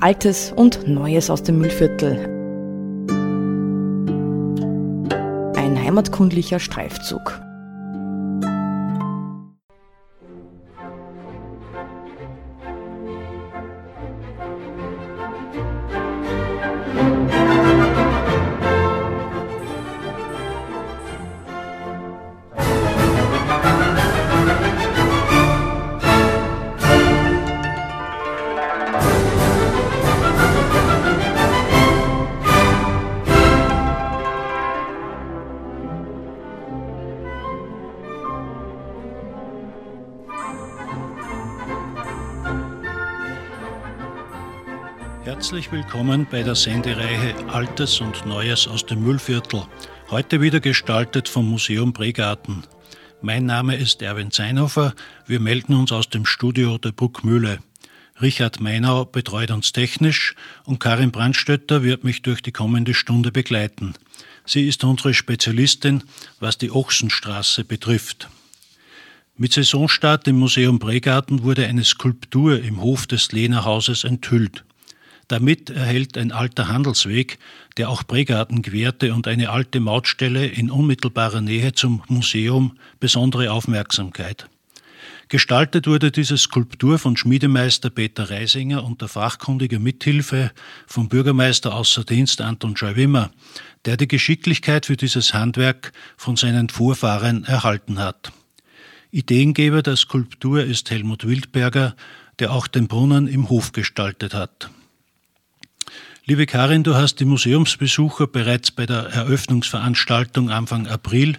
Altes und Neues aus dem Müllviertel. Ein heimatkundlicher Streifzug. Herzlich willkommen bei der Sendereihe Altes und Neues aus dem Müllviertel. Heute wieder gestaltet vom Museum Bregarten. Mein Name ist Erwin Zeinhofer. Wir melden uns aus dem Studio der Bruckmühle. Richard Meinau betreut uns technisch und Karin Brandstötter wird mich durch die kommende Stunde begleiten. Sie ist unsere Spezialistin, was die Ochsenstraße betrifft. Mit Saisonstart im Museum Bregarten wurde eine Skulptur im Hof des Lehnerhauses enthüllt. Damit erhält ein alter Handelsweg, der auch Bregarten querte und eine alte Mautstelle in unmittelbarer Nähe zum Museum besondere Aufmerksamkeit. Gestaltet wurde diese Skulptur von Schmiedemeister Peter Reisinger unter fachkundiger Mithilfe vom Bürgermeister außer Dienst Anton Scheiwimmer, der die Geschicklichkeit für dieses Handwerk von seinen Vorfahren erhalten hat. Ideengeber der Skulptur ist Helmut Wildberger, der auch den Brunnen im Hof gestaltet hat. Liebe Karin, du hast die Museumsbesucher bereits bei der Eröffnungsveranstaltung Anfang April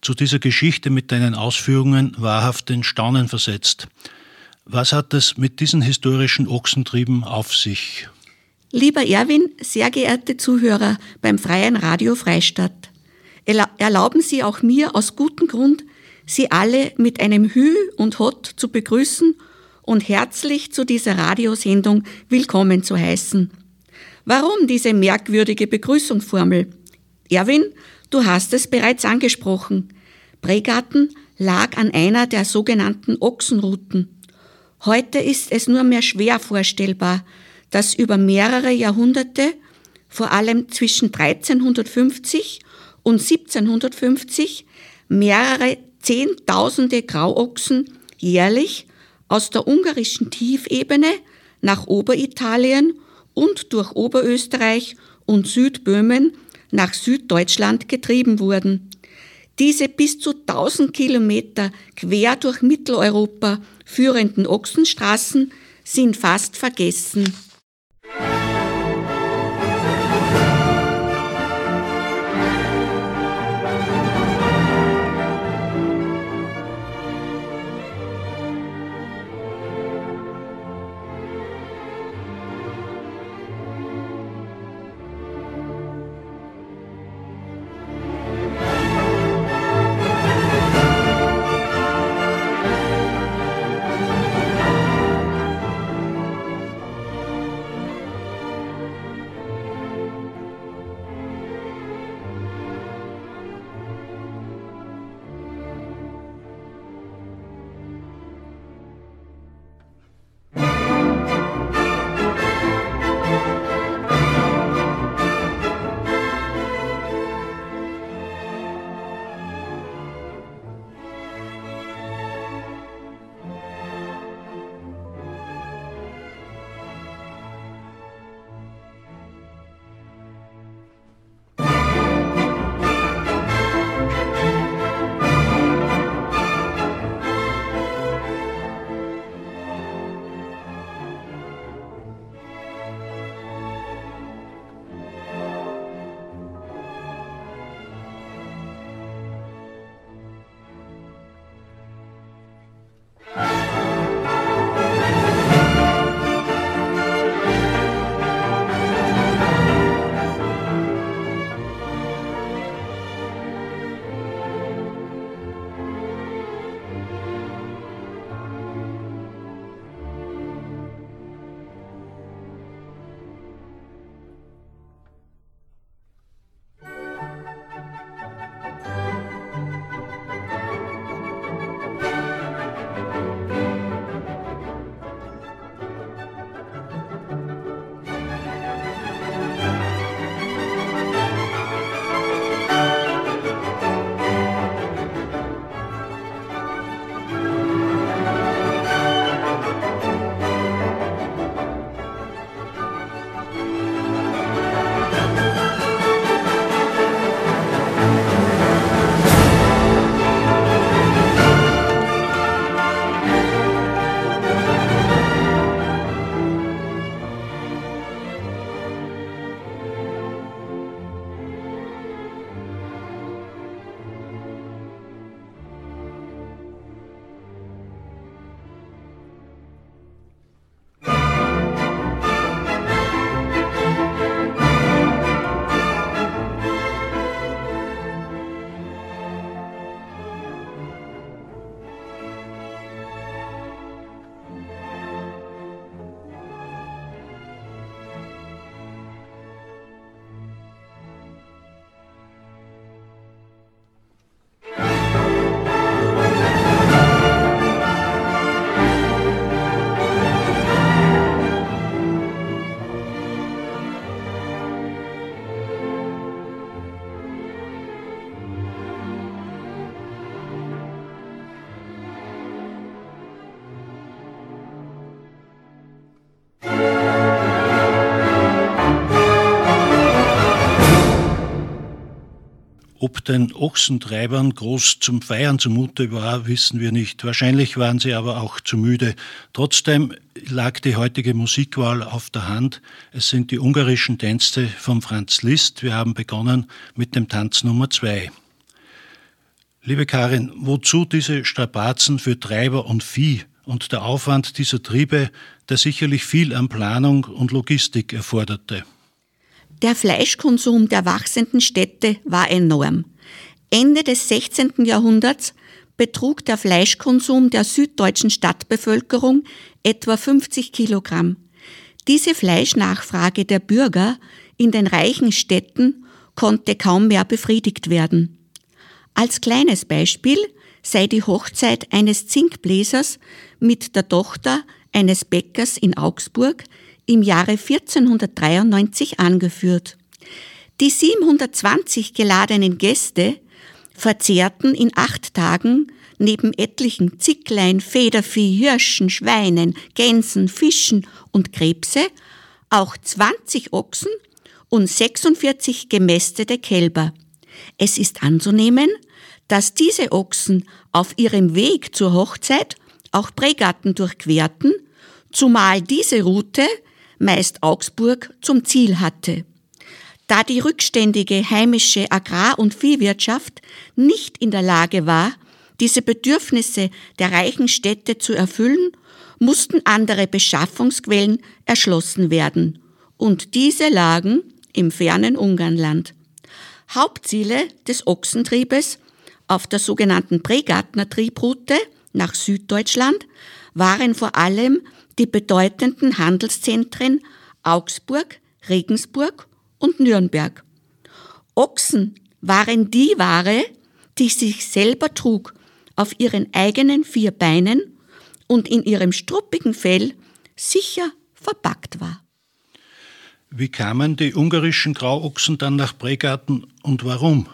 zu dieser Geschichte mit deinen Ausführungen wahrhaft in Staunen versetzt. Was hat es mit diesen historischen Ochsentrieben auf sich? Lieber Erwin, sehr geehrte Zuhörer beim Freien Radio Freistadt, erlauben Sie auch mir aus gutem Grund, Sie alle mit einem Hü und Hot zu begrüßen und herzlich zu dieser Radiosendung willkommen zu heißen. Warum diese merkwürdige Begrüßungsformel? Erwin, du hast es bereits angesprochen. Bregarten lag an einer der sogenannten Ochsenrouten. Heute ist es nur mehr schwer vorstellbar, dass über mehrere Jahrhunderte, vor allem zwischen 1350 und 1750, mehrere Zehntausende Grauochsen jährlich aus der ungarischen Tiefebene nach Oberitalien und durch Oberösterreich und Südböhmen nach Süddeutschland getrieben wurden. Diese bis zu 1000 Kilometer quer durch Mitteleuropa führenden Ochsenstraßen sind fast vergessen. Den Ochsentreibern groß zum Feiern zumute war, wissen wir nicht. Wahrscheinlich waren sie aber auch zu müde. Trotzdem lag die heutige Musikwahl auf der Hand. Es sind die ungarischen Tänze von Franz Liszt. Wir haben begonnen mit dem Tanz Nummer zwei. Liebe Karin, wozu diese Strapazen für Treiber und Vieh und der Aufwand dieser Triebe, der sicherlich viel an Planung und Logistik erforderte? Der Fleischkonsum der wachsenden Städte war enorm. Ende des 16. Jahrhunderts betrug der Fleischkonsum der süddeutschen Stadtbevölkerung etwa 50 Kilogramm. Diese Fleischnachfrage der Bürger in den reichen Städten konnte kaum mehr befriedigt werden. Als kleines Beispiel sei die Hochzeit eines Zinkbläsers mit der Tochter eines Bäckers in Augsburg im Jahre 1493 angeführt. Die 720 geladenen Gäste verzehrten in acht Tagen neben etlichen Zicklein, Federvieh, Hirschen, Schweinen, Gänsen, Fischen und Krebse auch 20 Ochsen und 46 gemästete Kälber. Es ist anzunehmen, dass diese Ochsen auf ihrem Weg zur Hochzeit auch Prägatten durchquerten, zumal diese Route meist Augsburg, zum Ziel hatte. Da die rückständige heimische Agrar- und Viehwirtschaft nicht in der Lage war, diese Bedürfnisse der reichen Städte zu erfüllen, mussten andere Beschaffungsquellen erschlossen werden. Und diese lagen im fernen Ungarnland. Hauptziele des Ochsentriebes auf der sogenannten Pregartner Triebroute nach Süddeutschland waren vor allem die bedeutenden Handelszentren Augsburg, Regensburg und Nürnberg. Ochsen waren die Ware, die sich selber trug auf ihren eigenen vier Beinen und in ihrem struppigen Fell sicher verpackt war. Wie kamen die ungarischen Grauochsen dann nach Bregarten und warum?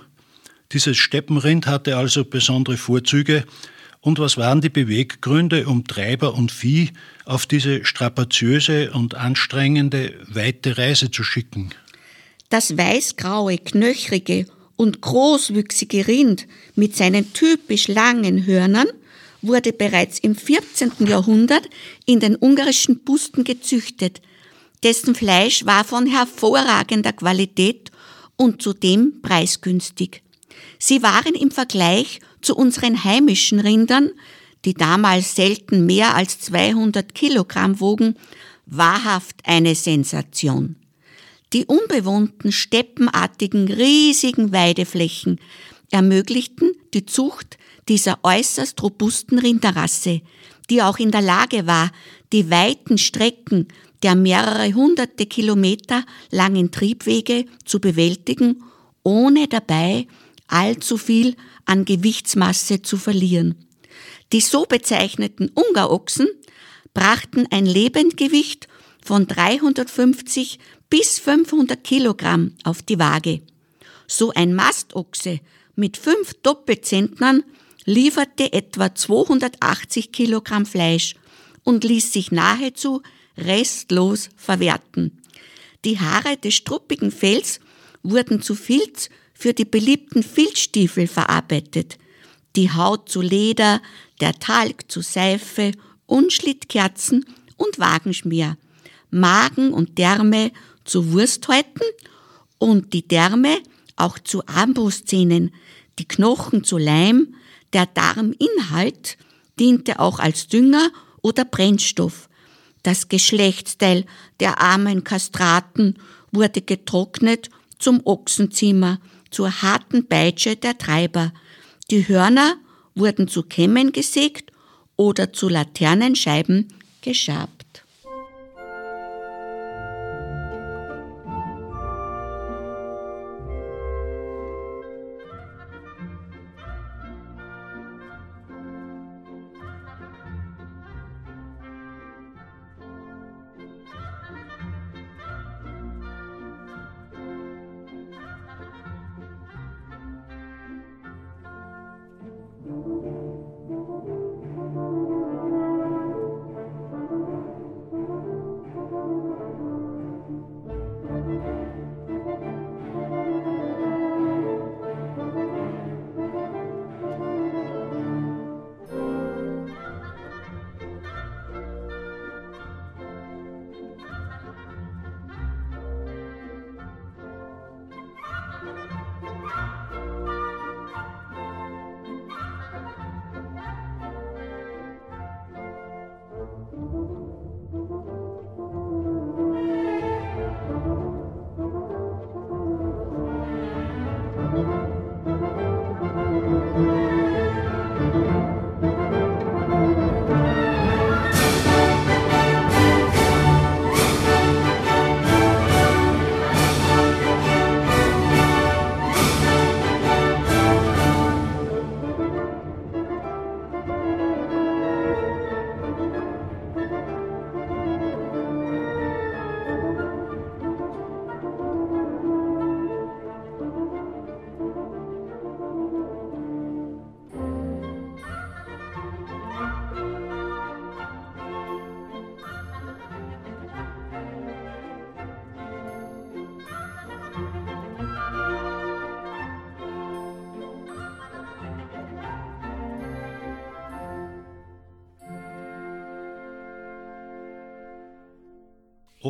Dieses Steppenrind hatte also besondere Vorzüge, und was waren die Beweggründe, um Treiber und Vieh auf diese strapaziöse und anstrengende weite Reise zu schicken? Das weißgraue, knöchrige und großwüchsige Rind mit seinen typisch langen Hörnern wurde bereits im 14. Jahrhundert in den ungarischen Busten gezüchtet. Dessen Fleisch war von hervorragender Qualität und zudem preisgünstig. Sie waren im Vergleich zu unseren heimischen Rindern, die damals selten mehr als 200 Kilogramm wogen, wahrhaft eine Sensation. Die unbewohnten, steppenartigen, riesigen Weideflächen ermöglichten die Zucht dieser äußerst robusten Rinderrasse, die auch in der Lage war, die weiten Strecken der mehrere hunderte Kilometer langen Triebwege zu bewältigen, ohne dabei allzu viel an Gewichtsmasse zu verlieren. Die so bezeichneten Ungarochsen brachten ein Lebendgewicht von 350 bis 500 Kilogramm auf die Waage. So ein Mastochse mit fünf Doppelzentnern lieferte etwa 280 Kilogramm Fleisch und ließ sich nahezu restlos verwerten. Die Haare des struppigen Fells wurden zu Filz für die beliebten Filzstiefel verarbeitet, die Haut zu Leder, der Talg zu Seife, Unschlittkerzen und Wagenschmier, Magen und Därme zu Wursthäuten und die Därme auch zu Armbrustzähnen, die Knochen zu Leim, der Darminhalt diente auch als Dünger oder Brennstoff. Das Geschlechtsteil der armen Kastraten wurde getrocknet zum Ochsenzimmer zur harten Peitsche der Treiber. Die Hörner wurden zu Kämmen gesägt oder zu Laternenscheiben geschabt.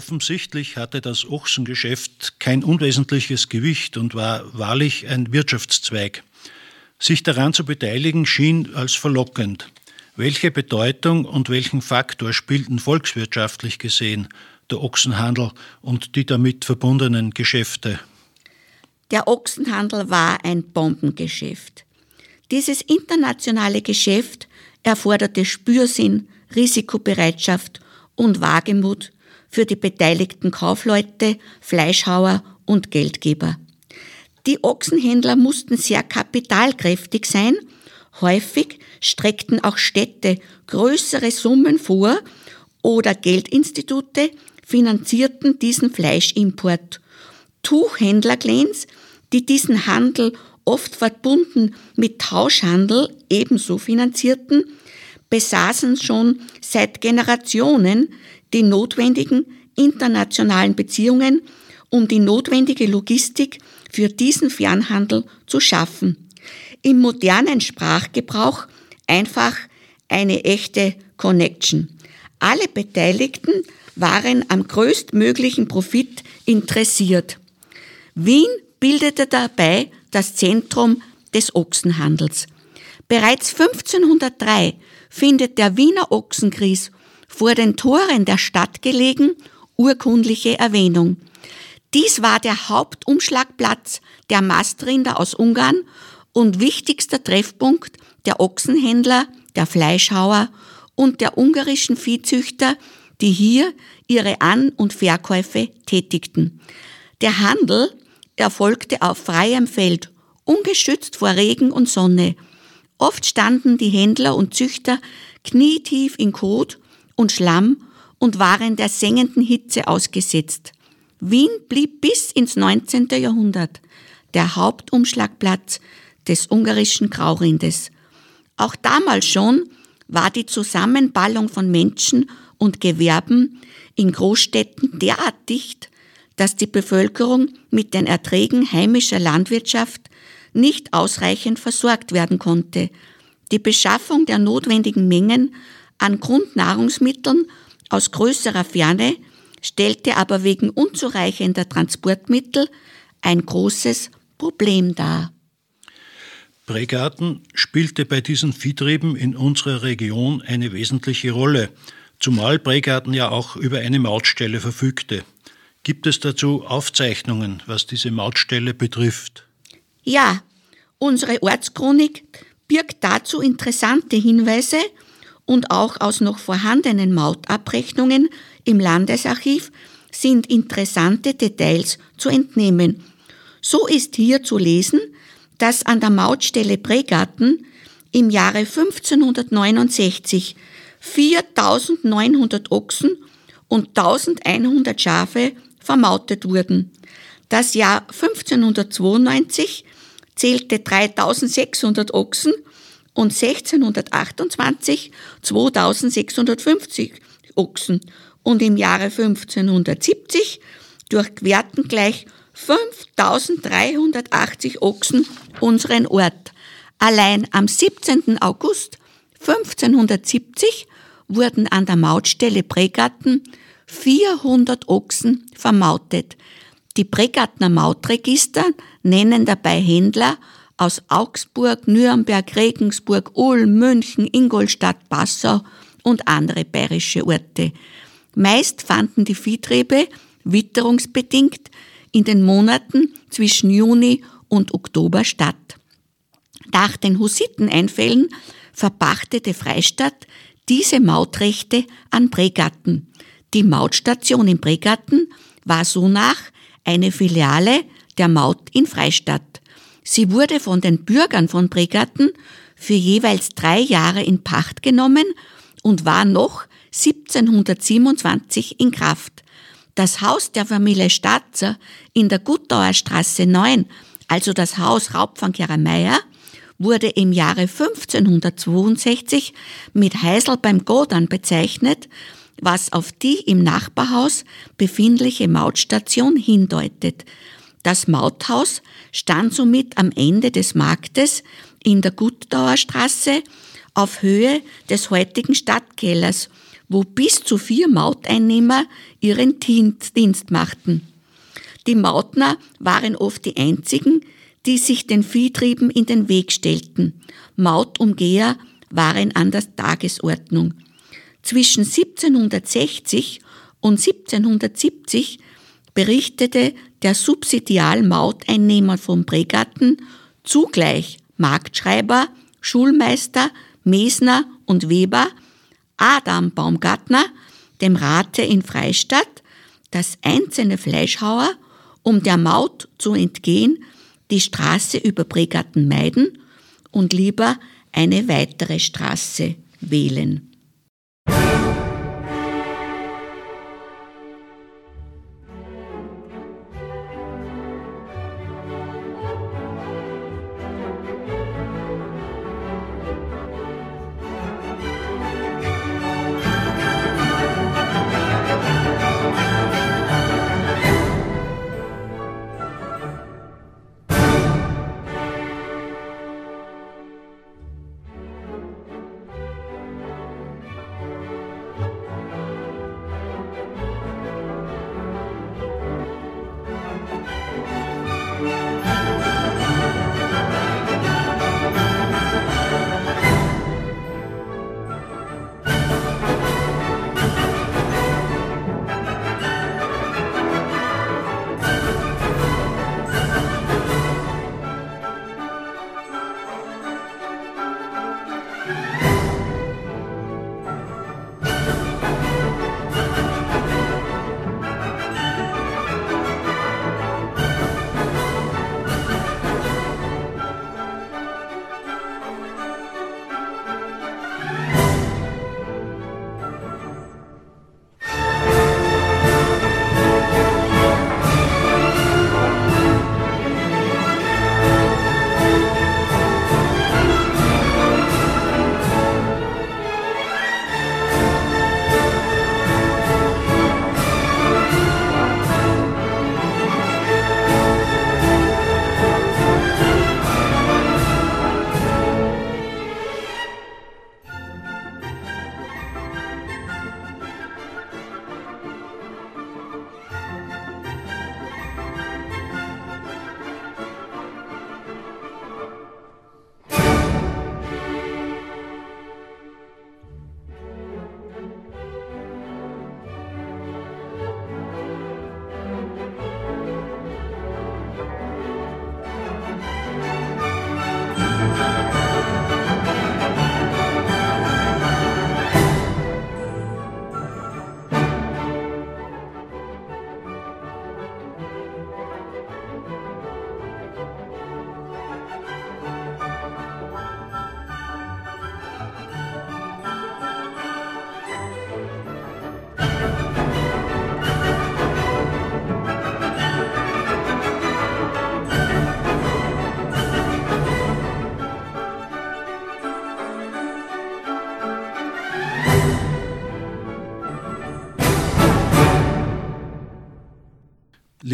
Offensichtlich hatte das Ochsengeschäft kein unwesentliches Gewicht und war wahrlich ein Wirtschaftszweig. Sich daran zu beteiligen schien als verlockend. Welche Bedeutung und welchen Faktor spielten volkswirtschaftlich gesehen der Ochsenhandel und die damit verbundenen Geschäfte? Der Ochsenhandel war ein Bombengeschäft. Dieses internationale Geschäft erforderte Spürsinn, Risikobereitschaft und Wagemut für die beteiligten Kaufleute, Fleischhauer und Geldgeber. Die Ochsenhändler mussten sehr kapitalkräftig sein. Häufig streckten auch Städte größere Summen vor oder Geldinstitute finanzierten diesen Fleischimport. Tuchhändlerclans, die diesen Handel oft verbunden mit Tauschhandel ebenso finanzierten, besaßen schon seit Generationen die notwendigen internationalen Beziehungen, um die notwendige Logistik für diesen Fernhandel zu schaffen. Im modernen Sprachgebrauch einfach eine echte Connection. Alle Beteiligten waren am größtmöglichen Profit interessiert. Wien bildete dabei das Zentrum des Ochsenhandels. Bereits 1503 findet der Wiener Ochsenkries vor den Toren der Stadt gelegen urkundliche Erwähnung. Dies war der Hauptumschlagplatz der Mastrinder aus Ungarn und wichtigster Treffpunkt der Ochsenhändler, der Fleischhauer und der ungarischen Viehzüchter, die hier ihre An- und Verkäufe tätigten. Der Handel erfolgte auf freiem Feld, ungeschützt vor Regen und Sonne. Oft standen die Händler und Züchter knietief in Kot und Schlamm und waren der sengenden Hitze ausgesetzt. Wien blieb bis ins 19. Jahrhundert der Hauptumschlagplatz des ungarischen Graurindes. Auch damals schon war die Zusammenballung von Menschen und Gewerben in Großstädten derart dicht, dass die Bevölkerung mit den Erträgen heimischer Landwirtschaft nicht ausreichend versorgt werden konnte. Die Beschaffung der notwendigen Mengen an Grundnahrungsmitteln aus größerer Ferne stellte aber wegen unzureichender Transportmittel ein großes Problem dar. Bregarten spielte bei diesen Viehtrieben in unserer Region eine wesentliche Rolle, zumal Bregarten ja auch über eine Mautstelle verfügte. Gibt es dazu Aufzeichnungen, was diese Mautstelle betrifft? Ja, unsere Ortschronik birgt dazu interessante Hinweise und auch aus noch vorhandenen Mautabrechnungen im Landesarchiv sind interessante Details zu entnehmen. So ist hier zu lesen, dass an der Mautstelle Bregarten im Jahre 1569 4900 Ochsen und 1100 Schafe vermautet wurden. Das Jahr 1592 zählte 3600 Ochsen und 1628 2650 Ochsen und im Jahre 1570 durchquerten gleich 5380 Ochsen unseren Ort. Allein am 17. August 1570 wurden an der Mautstelle Bregarten 400 Ochsen vermautet. Die Bregartner Mautregister nennen dabei Händler aus Augsburg, Nürnberg, Regensburg, Ulm, München, Ingolstadt, Passau und andere bayerische Orte. Meist fanden die Viehtriebe witterungsbedingt in den Monaten zwischen Juni und Oktober statt. Nach den Hussiteneinfällen verpachtete Freistadt diese Mautrechte an Bregarten. Die Mautstation in Bregarten war sonach eine Filiale der Maut in Freistadt. Sie wurde von den Bürgern von Bregarten für jeweils drei Jahre in Pacht genommen und war noch 1727 in Kraft. Das Haus der Familie Statzer in der Guttauer Straße 9, also das Haus Raubfangkehrer Meier, wurde im Jahre 1562 mit Heisel beim Godern bezeichnet, was auf die im Nachbarhaus befindliche Mautstation hindeutet. Das Mauthaus stand somit am Ende des Marktes in der Guttauer Straße auf Höhe des heutigen Stadtkellers, wo bis zu vier Mauteinnehmer ihren Dienst machten. Die Mautner waren oft die einzigen, die sich den Viehtrieben in den Weg stellten. Mautumgeher waren an der Tagesordnung. Zwischen 1760 und 1770 berichtete der Subsidialmauteinnehmer von Bregatten zugleich Marktschreiber, Schulmeister, Mesner und Weber, Adam Baumgartner, dem Rate in Freistadt, dass einzelne Fleischhauer, um der Maut zu entgehen, die Straße über Bregatten meiden und lieber eine weitere Straße wählen.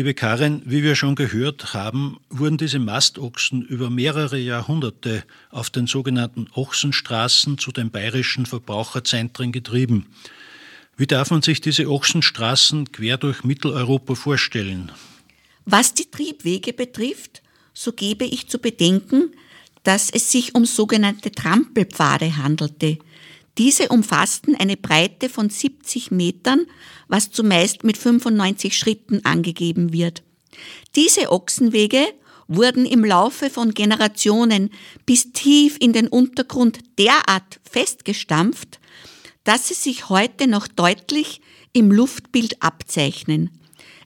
Liebe Karin, wie wir schon gehört haben, wurden diese Mastochsen über mehrere Jahrhunderte auf den sogenannten Ochsenstraßen zu den bayerischen Verbraucherzentren getrieben. Wie darf man sich diese Ochsenstraßen quer durch Mitteleuropa vorstellen? Was die Triebwege betrifft, so gebe ich zu bedenken, dass es sich um sogenannte Trampelpfade handelte, diese umfassten eine Breite von 70 Metern, was zumeist mit 95 Schritten angegeben wird. Diese Ochsenwege wurden im Laufe von Generationen bis tief in den Untergrund derart festgestampft, dass sie sich heute noch deutlich im Luftbild abzeichnen.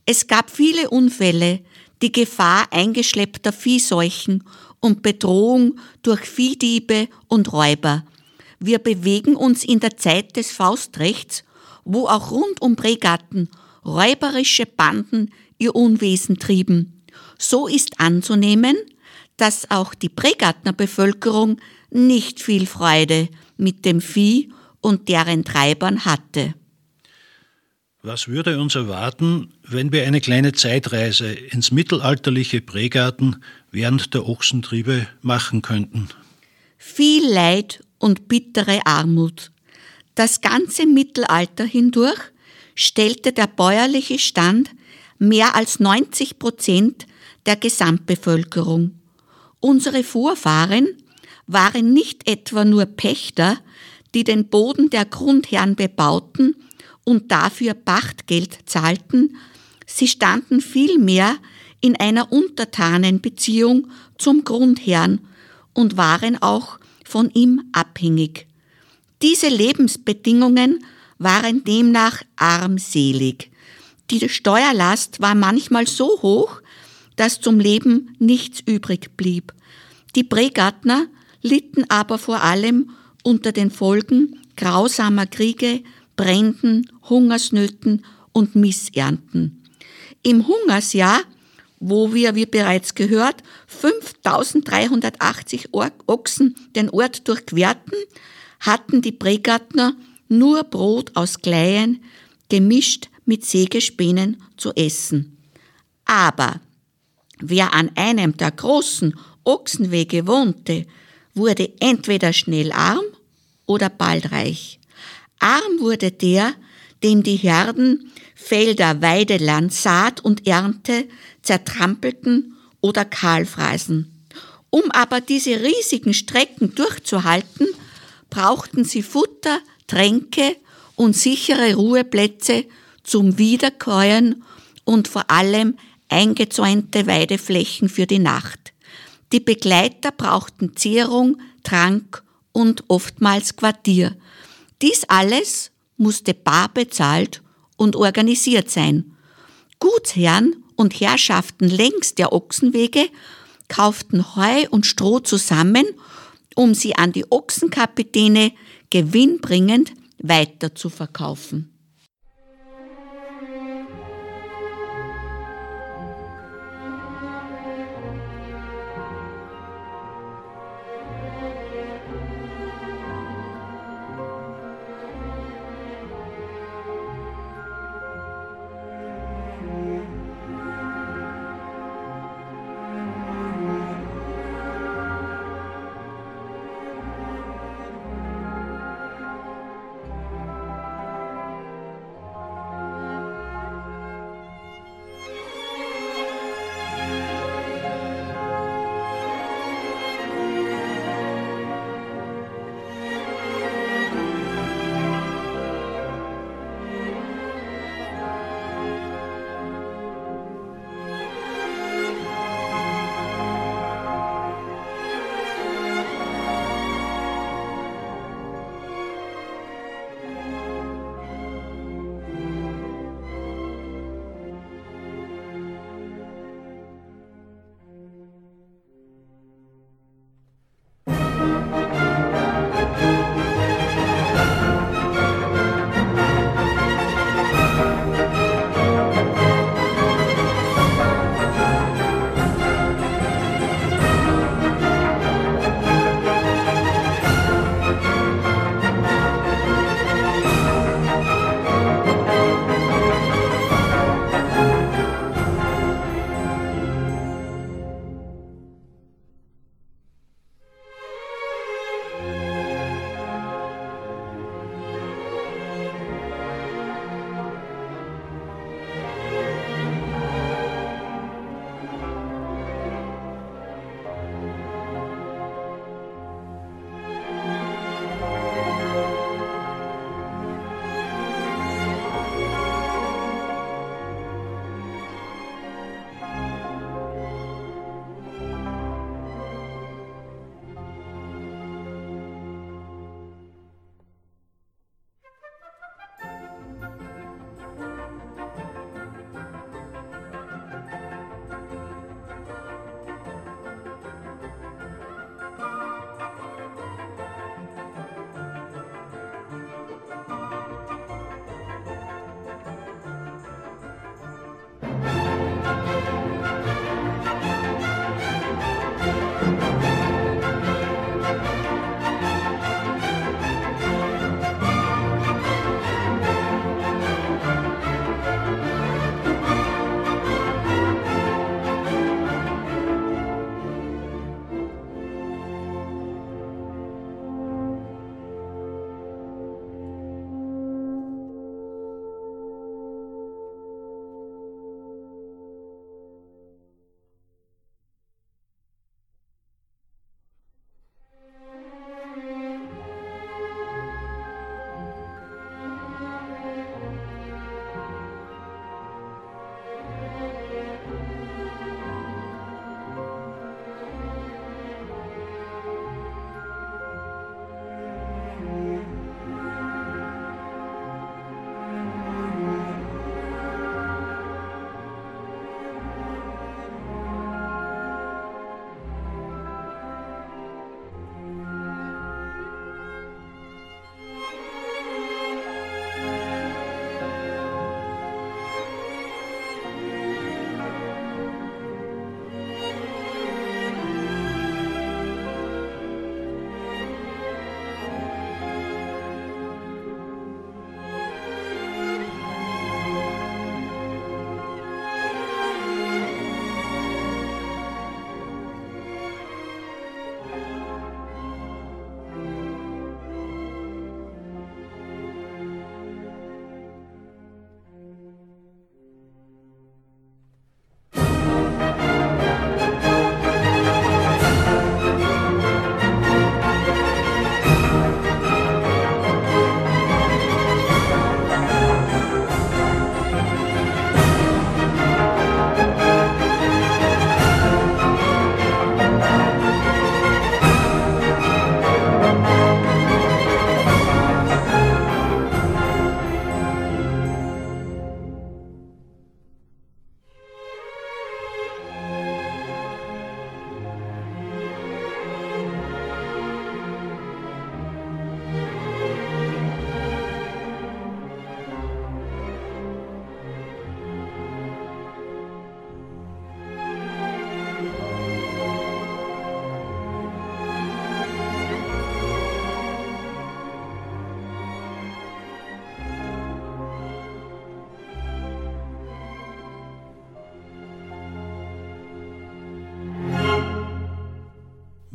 Es gab viele Unfälle, die Gefahr eingeschleppter Viehseuchen und Bedrohung durch Viehdiebe und Räuber. Wir bewegen uns in der Zeit des Faustrechts, wo auch rund um Bregatten räuberische Banden ihr Unwesen trieben. So ist anzunehmen, dass auch die Bregattner Bevölkerung nicht viel Freude mit dem Vieh und deren Treibern hatte. Was würde uns erwarten, wenn wir eine kleine Zeitreise ins mittelalterliche Bregarten während der Ochsentriebe machen könnten? Viel Leid und bittere Armut. Das ganze Mittelalter hindurch stellte der bäuerliche Stand mehr als 90 Prozent der Gesamtbevölkerung. Unsere Vorfahren waren nicht etwa nur Pächter, die den Boden der Grundherren bebauten und dafür Pachtgeld zahlten, sie standen vielmehr in einer Untertanenbeziehung zum Grundherrn und waren auch von ihm abhängig. Diese Lebensbedingungen waren demnach armselig. Die Steuerlast war manchmal so hoch, dass zum Leben nichts übrig blieb. Die Bregartner litten aber vor allem unter den Folgen grausamer Kriege, Bränden, Hungersnöten und Missernten. Im Hungersjahr, wo wir, wie bereits gehört, 5380 Ochsen den Ort durchquerten, hatten die Bregartner nur Brot aus Kleien, gemischt mit Sägespänen zu essen. Aber wer an einem der großen Ochsenwege wohnte, wurde entweder schnell arm oder bald reich. Arm wurde der, dem die Herden Felder, Weideland, Saat und Ernte zertrampelten oder kahlfraßen. Um aber diese riesigen Strecken durchzuhalten, brauchten sie Futter, Tränke und sichere Ruheplätze zum Wiederkäuen und vor allem eingezäunte Weideflächen für die Nacht. Die Begleiter brauchten Zehrung, Trank und oftmals Quartier. Dies alles musste bar bezahlt und organisiert sein. Gutsherren und Herrschaften längs der Ochsenwege kauften Heu und Stroh zusammen, um sie an die Ochsenkapitäne gewinnbringend weiter zu verkaufen.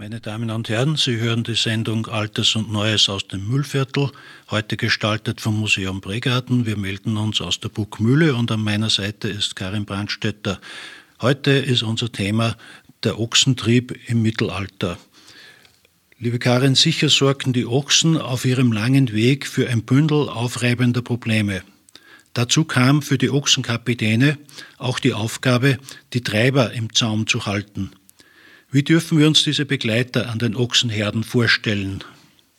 Meine Damen und Herren, Sie hören die Sendung Altes und Neues aus dem Müllviertel, heute gestaltet vom Museum Bregarten. Wir melden uns aus der Burgmühle und an meiner Seite ist Karin Brandstetter. Heute ist unser Thema der Ochsentrieb im Mittelalter. Liebe Karin, sicher sorgten die Ochsen auf ihrem langen Weg für ein Bündel aufreibender Probleme. Dazu kam für die Ochsenkapitäne auch die Aufgabe, die Treiber im Zaum zu halten. Wie dürfen wir uns diese Begleiter an den Ochsenherden vorstellen?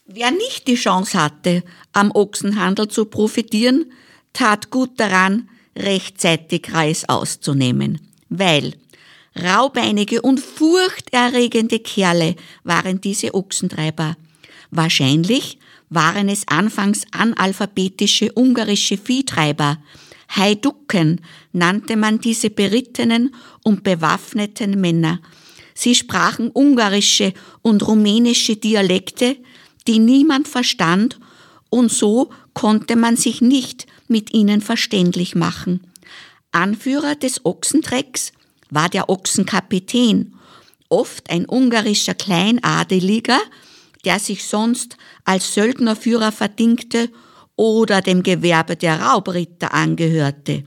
Wer nicht die Chance hatte, am Ochsenhandel zu profitieren, tat gut daran, rechtzeitig Reis auszunehmen, weil raubeinige und furchterregende Kerle waren diese Ochsentreiber. Wahrscheinlich waren es anfangs analphabetische ungarische Viehtreiber. Heiducken nannte man diese berittenen und bewaffneten Männer, Sie sprachen ungarische und rumänische Dialekte, die niemand verstand, und so konnte man sich nicht mit ihnen verständlich machen. Anführer des Ochsentrecks war der Ochsenkapitän, oft ein ungarischer Kleinadeliger, der sich sonst als Söldnerführer verdingte oder dem Gewerbe der Raubritter angehörte.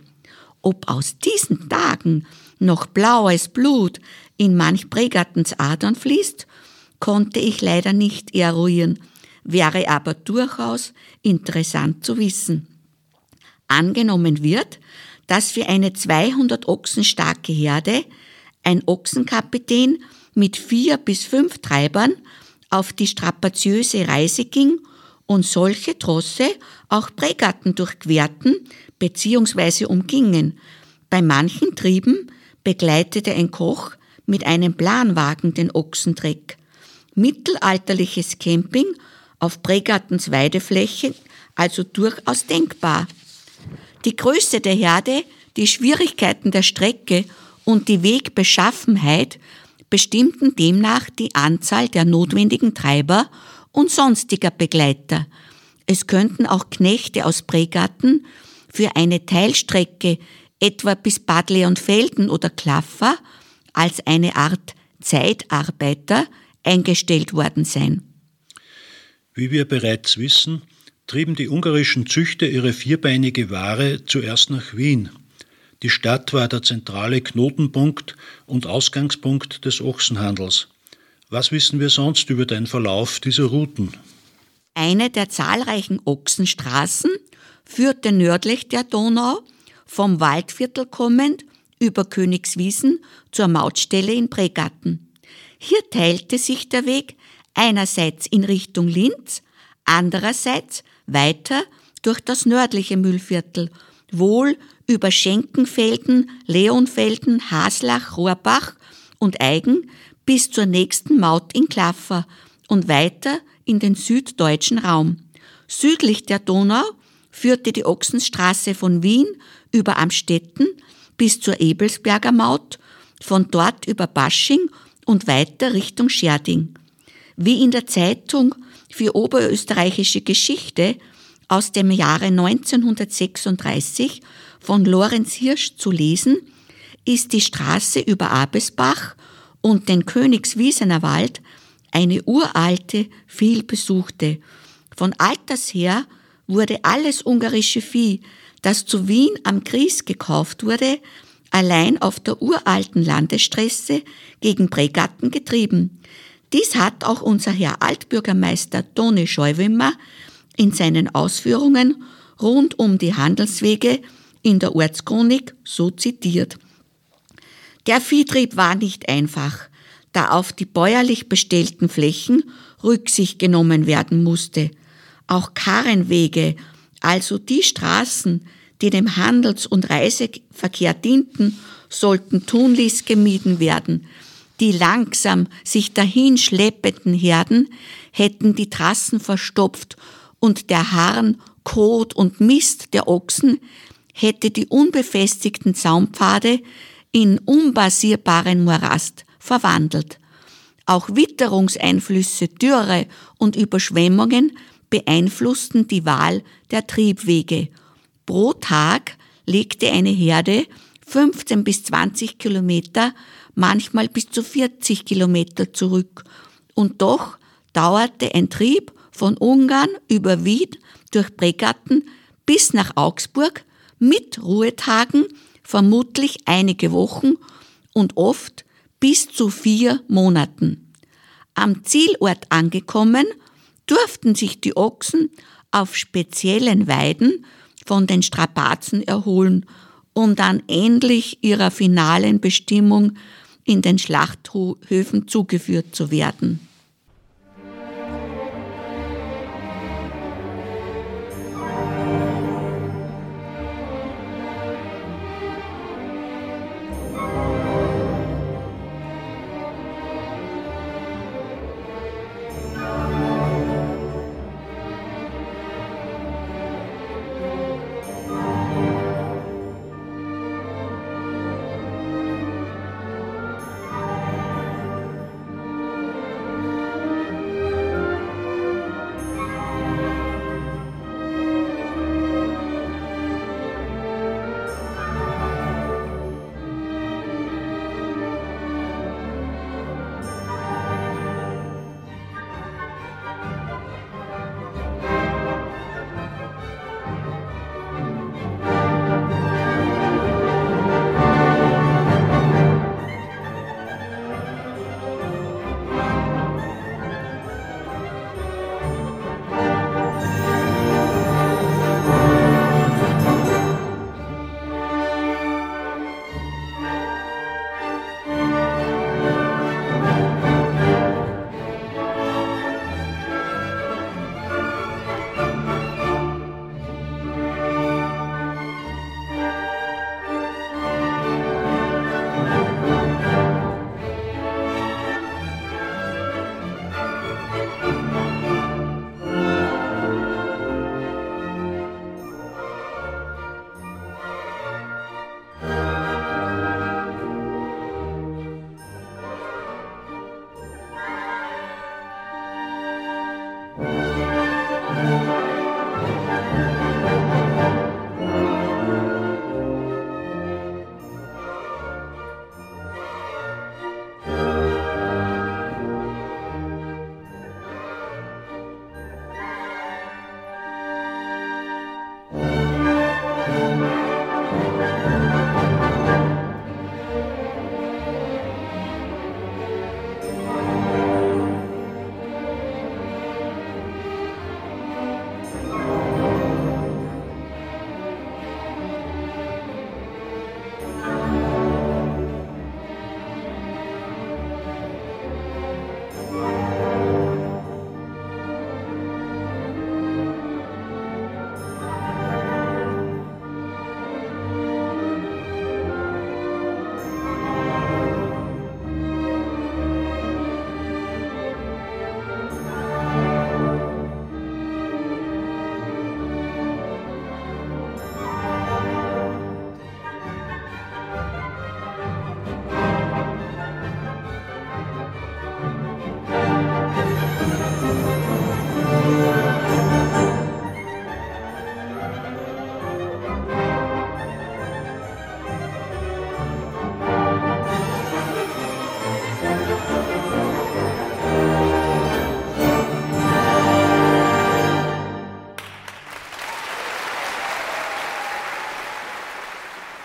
Ob aus diesen Tagen noch blaues Blut in manch Bregartens Adern fließt, konnte ich leider nicht eruieren, wäre aber durchaus interessant zu wissen. Angenommen wird, dass für eine 200 Ochsen starke Herde ein Ochsenkapitän mit vier bis fünf Treibern auf die strapaziöse Reise ging und solche Trosse auch Bregarten durchquerten bzw. umgingen. Bei manchen Trieben begleitete ein Koch mit einem Planwagen den Ochsentreck. Mittelalterliches Camping auf Bregartens Weidefläche also durchaus denkbar. Die Größe der Herde, die Schwierigkeiten der Strecke und die Wegbeschaffenheit bestimmten demnach die Anzahl der notwendigen Treiber und sonstiger Begleiter. Es könnten auch Knechte aus Bregarten für eine Teilstrecke etwa bis Bad Leonfelden oder Klaffer als eine Art Zeitarbeiter eingestellt worden sein. Wie wir bereits wissen, trieben die ungarischen Züchter ihre vierbeinige Ware zuerst nach Wien. Die Stadt war der zentrale Knotenpunkt und Ausgangspunkt des Ochsenhandels. Was wissen wir sonst über den Verlauf dieser Routen? Eine der zahlreichen Ochsenstraßen führte nördlich der Donau, vom Waldviertel kommend, über Königswiesen zur Mautstelle in Bregarten. Hier teilte sich der Weg einerseits in Richtung Linz, andererseits weiter durch das nördliche Mühlviertel, wohl über Schenkenfelden, Leonfelden, Haslach, Rohrbach und Eigen bis zur nächsten Maut in Klaffer und weiter in den süddeutschen Raum. Südlich der Donau führte die Ochsenstraße von Wien über Amstetten bis zur Ebelsberger Maut, von dort über Basching und weiter Richtung Scherding. Wie in der Zeitung für oberösterreichische Geschichte aus dem Jahre 1936 von Lorenz Hirsch zu lesen, ist die Straße über Abesbach und den Königswiesener Wald eine uralte, vielbesuchte. Von alters her wurde alles ungarische Vieh das zu Wien am Gries gekauft wurde, allein auf der uralten Landesstraße gegen Bregatten getrieben. Dies hat auch unser Herr Altbürgermeister Toni Scheuwimmer in seinen Ausführungen rund um die Handelswege in der Ortschronik so zitiert. Der Viehtrieb war nicht einfach, da auf die bäuerlich bestellten Flächen Rücksicht genommen werden musste. Auch Karrenwege also die Straßen, die dem Handels- und Reiseverkehr dienten, sollten tunlichst gemieden werden. Die langsam sich dahin schleppenden Herden hätten die Trassen verstopft und der Harn, Kot und Mist der Ochsen hätte die unbefestigten Saumpfade in unbasierbaren Morast verwandelt. Auch Witterungseinflüsse, Dürre und Überschwemmungen beeinflussten die Wahl der Triebwege. Pro Tag legte eine Herde 15 bis 20 Kilometer, manchmal bis zu 40 Kilometer zurück Und doch dauerte ein Trieb von Ungarn über Wied durch Bregatten bis nach Augsburg mit Ruhetagen vermutlich einige Wochen und oft bis zu vier Monaten. Am Zielort angekommen, durften sich die Ochsen auf speziellen Weiden von den Strapazen erholen, um dann endlich ihrer finalen Bestimmung in den Schlachthöfen zugeführt zu werden.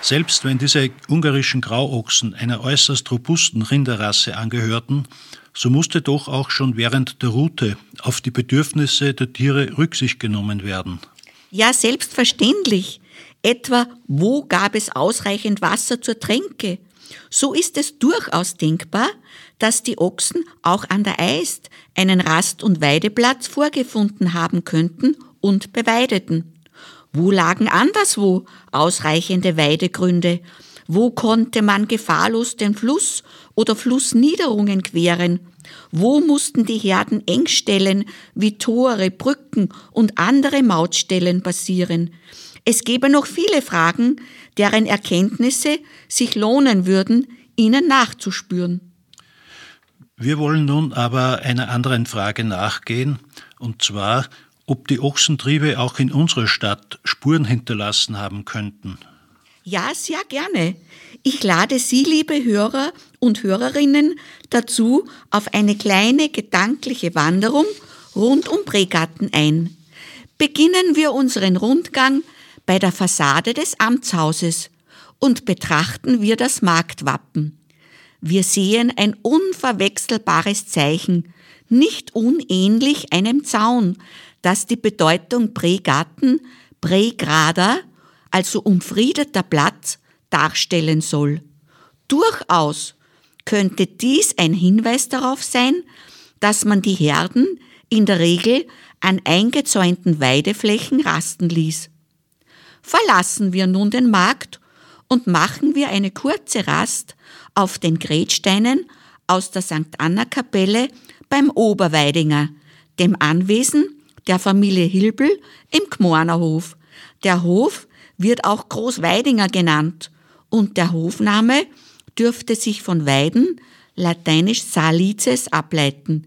Selbst wenn diese ungarischen Grauochsen einer äußerst robusten Rinderrasse angehörten, so musste doch auch schon während der Route auf die Bedürfnisse der Tiere Rücksicht genommen werden. Ja, selbstverständlich. Etwa, wo gab es ausreichend Wasser zur Tränke? So ist es durchaus denkbar, dass die Ochsen auch an der Eist einen Rast- und Weideplatz vorgefunden haben könnten und beweideten. Wo lagen anderswo ausreichende Weidegründe? Wo konnte man gefahrlos den Fluss oder Flussniederungen queren? Wo mussten die Herden Engstellen wie Tore, Brücken und andere Mautstellen passieren? Es gäbe noch viele Fragen, deren Erkenntnisse sich lohnen würden, ihnen nachzuspüren. Wir wollen nun aber einer anderen Frage nachgehen, und zwar, ob die Ochsentriebe auch in unserer Stadt Spuren hinterlassen haben könnten. Ja, sehr gerne. Ich lade Sie, liebe Hörer und Hörerinnen, dazu auf eine kleine gedankliche Wanderung rund um Bregarten ein. Beginnen wir unseren Rundgang bei der Fassade des Amtshauses und betrachten wir das Marktwappen. Wir sehen ein unverwechselbares Zeichen, nicht unähnlich einem Zaun, das die Bedeutung Bregarten, Bregrada, also umfriedeter Platz, darstellen soll. Durchaus könnte dies ein Hinweis darauf sein, dass man die Herden in der Regel an eingezäunten Weideflächen rasten ließ. Verlassen wir nun den Markt und machen wir eine kurze Rast auf den Gretsteinen aus der St. Anna Kapelle beim Oberweidinger, dem Anwesen der Familie Hilbel im Gmornerhof. Der Hof wird auch Großweidinger genannt und der Hofname dürfte sich von Weiden, lateinisch Salices, ableiten.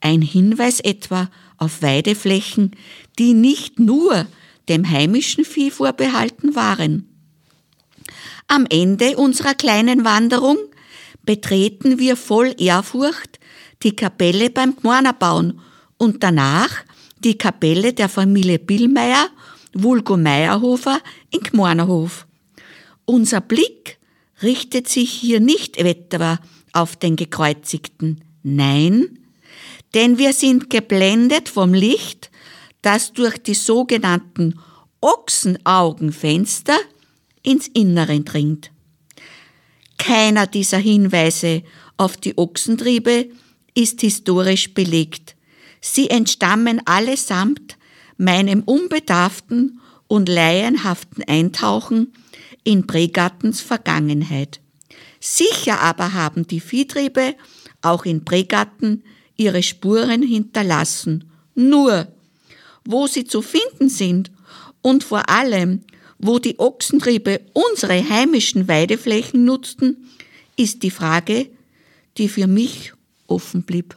Ein Hinweis etwa auf Weideflächen, die nicht nur dem heimischen Vieh vorbehalten waren. Am Ende unserer kleinen Wanderung betreten wir voll Ehrfurcht die Kapelle beim Gmornerbauen und danach die Kapelle der Familie Billmeier, Vulgo Meierhofer in Gmornerhof. Unser Blick richtet sich hier nicht etwa auf den Gekreuzigten, nein, denn wir sind geblendet vom Licht, das durch die sogenannten Ochsenaugenfenster ins Innere dringt. Keiner dieser Hinweise auf die Ochsentriebe ist historisch belegt. Sie entstammen allesamt meinem unbedarften und laienhaften Eintauchen in Bregartens Vergangenheit. Sicher aber haben die Viehtriebe auch in Bregarten ihre Spuren hinterlassen. Nur, wo sie zu finden sind und vor allem, wo die Ochsentriebe unsere heimischen Weideflächen nutzten, ist die Frage, die für mich offen blieb.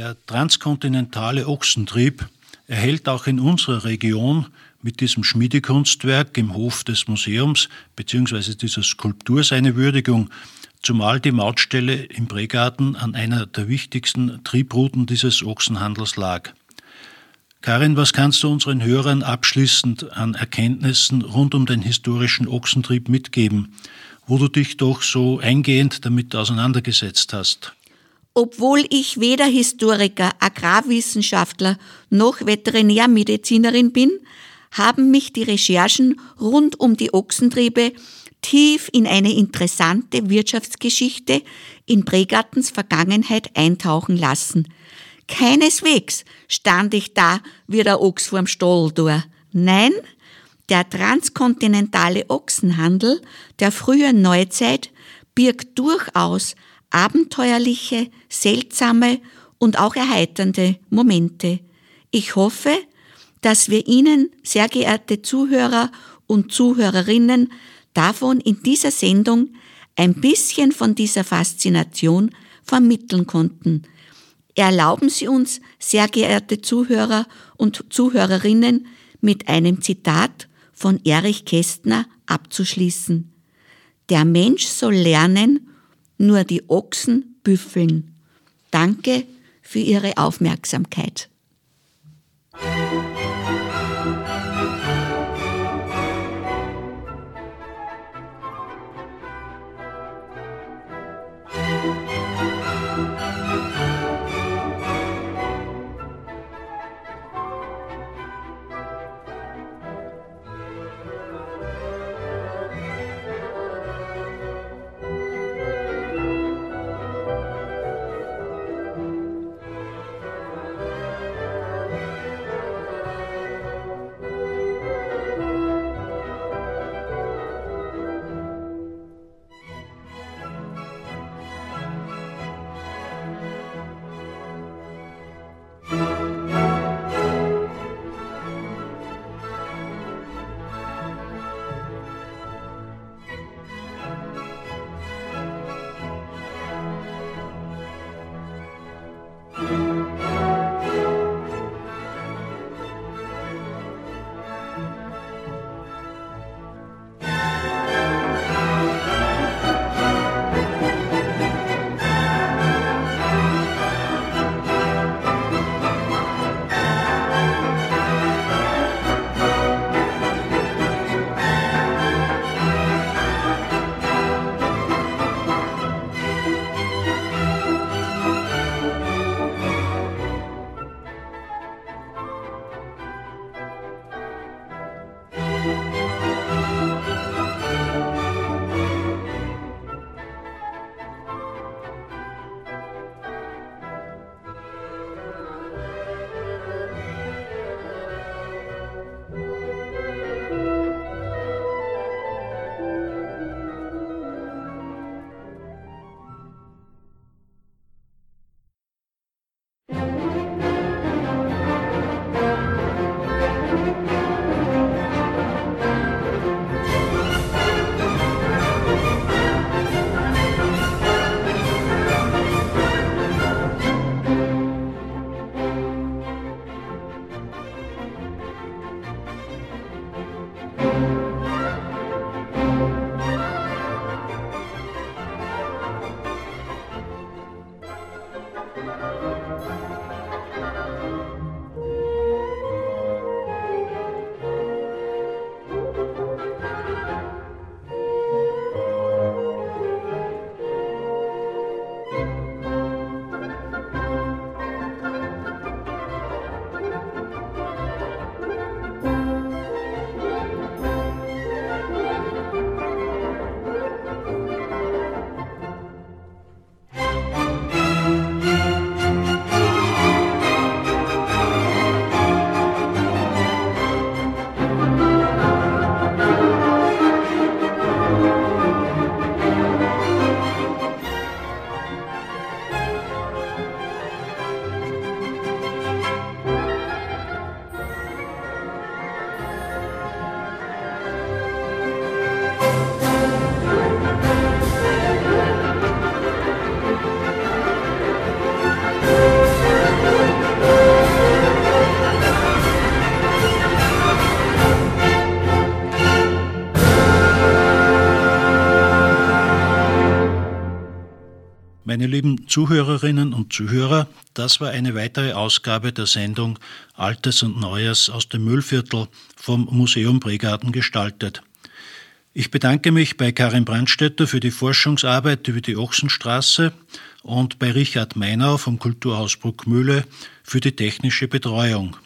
Der transkontinentale Ochsentrieb erhält auch in unserer Region mit diesem Schmiedekunstwerk im Hof des Museums bzw. dieser Skulptur seine Würdigung, zumal die Mautstelle im Bregarten an einer der wichtigsten Triebrouten dieses Ochsenhandels lag. Karin, was kannst du unseren Hörern abschließend an Erkenntnissen rund um den historischen Ochsentrieb mitgeben, wo du dich doch so eingehend damit auseinandergesetzt hast? Obwohl ich weder Historiker, Agrarwissenschaftler noch Veterinärmedizinerin bin, haben mich die Recherchen rund um die Ochsentriebe tief in eine interessante Wirtschaftsgeschichte in Bregartens Vergangenheit eintauchen lassen. Keineswegs stand ich da wie der Ochs vorm Stall durch. Nein, der transkontinentale Ochsenhandel der frühen Neuzeit birgt durchaus abenteuerliche, seltsame und auch erheiternde Momente. Ich hoffe, dass wir Ihnen, sehr geehrte Zuhörer und Zuhörerinnen, davon in dieser Sendung ein bisschen von dieser Faszination vermitteln konnten. Erlauben Sie uns, sehr geehrte Zuhörer und Zuhörerinnen, mit einem Zitat von Erich Kästner abzuschließen. Der Mensch soll lernen, nur die Ochsen büffeln. Danke für Ihre Aufmerksamkeit. Meine lieben Zuhörerinnen und Zuhörer, das war eine weitere Ausgabe der Sendung Altes und Neues aus dem Müllviertel vom Museum Bregarten gestaltet. Ich bedanke mich bei Karin Brandstetter für die Forschungsarbeit über die Ochsenstraße und bei Richard Meinau vom Kulturhaus Bruckmühle für die technische Betreuung.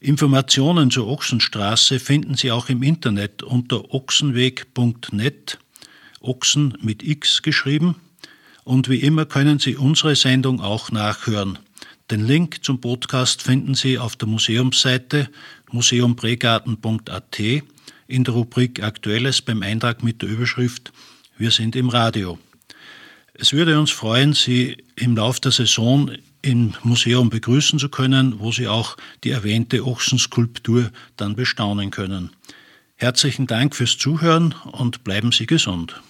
Informationen zur Ochsenstraße finden Sie auch im Internet unter ochsenweg.net, Ochsen mit X geschrieben. Und wie immer können Sie unsere Sendung auch nachhören. Den Link zum Podcast finden Sie auf der Museumsseite museumbregarten.at in der Rubrik Aktuelles beim Eintrag mit der Überschrift Wir sind im Radio. Es würde uns freuen, Sie im Lauf der Saison im Museum begrüßen zu können, wo Sie auch die erwähnte Ochsenskulptur dann bestaunen können. Herzlichen Dank fürs Zuhören und bleiben Sie gesund.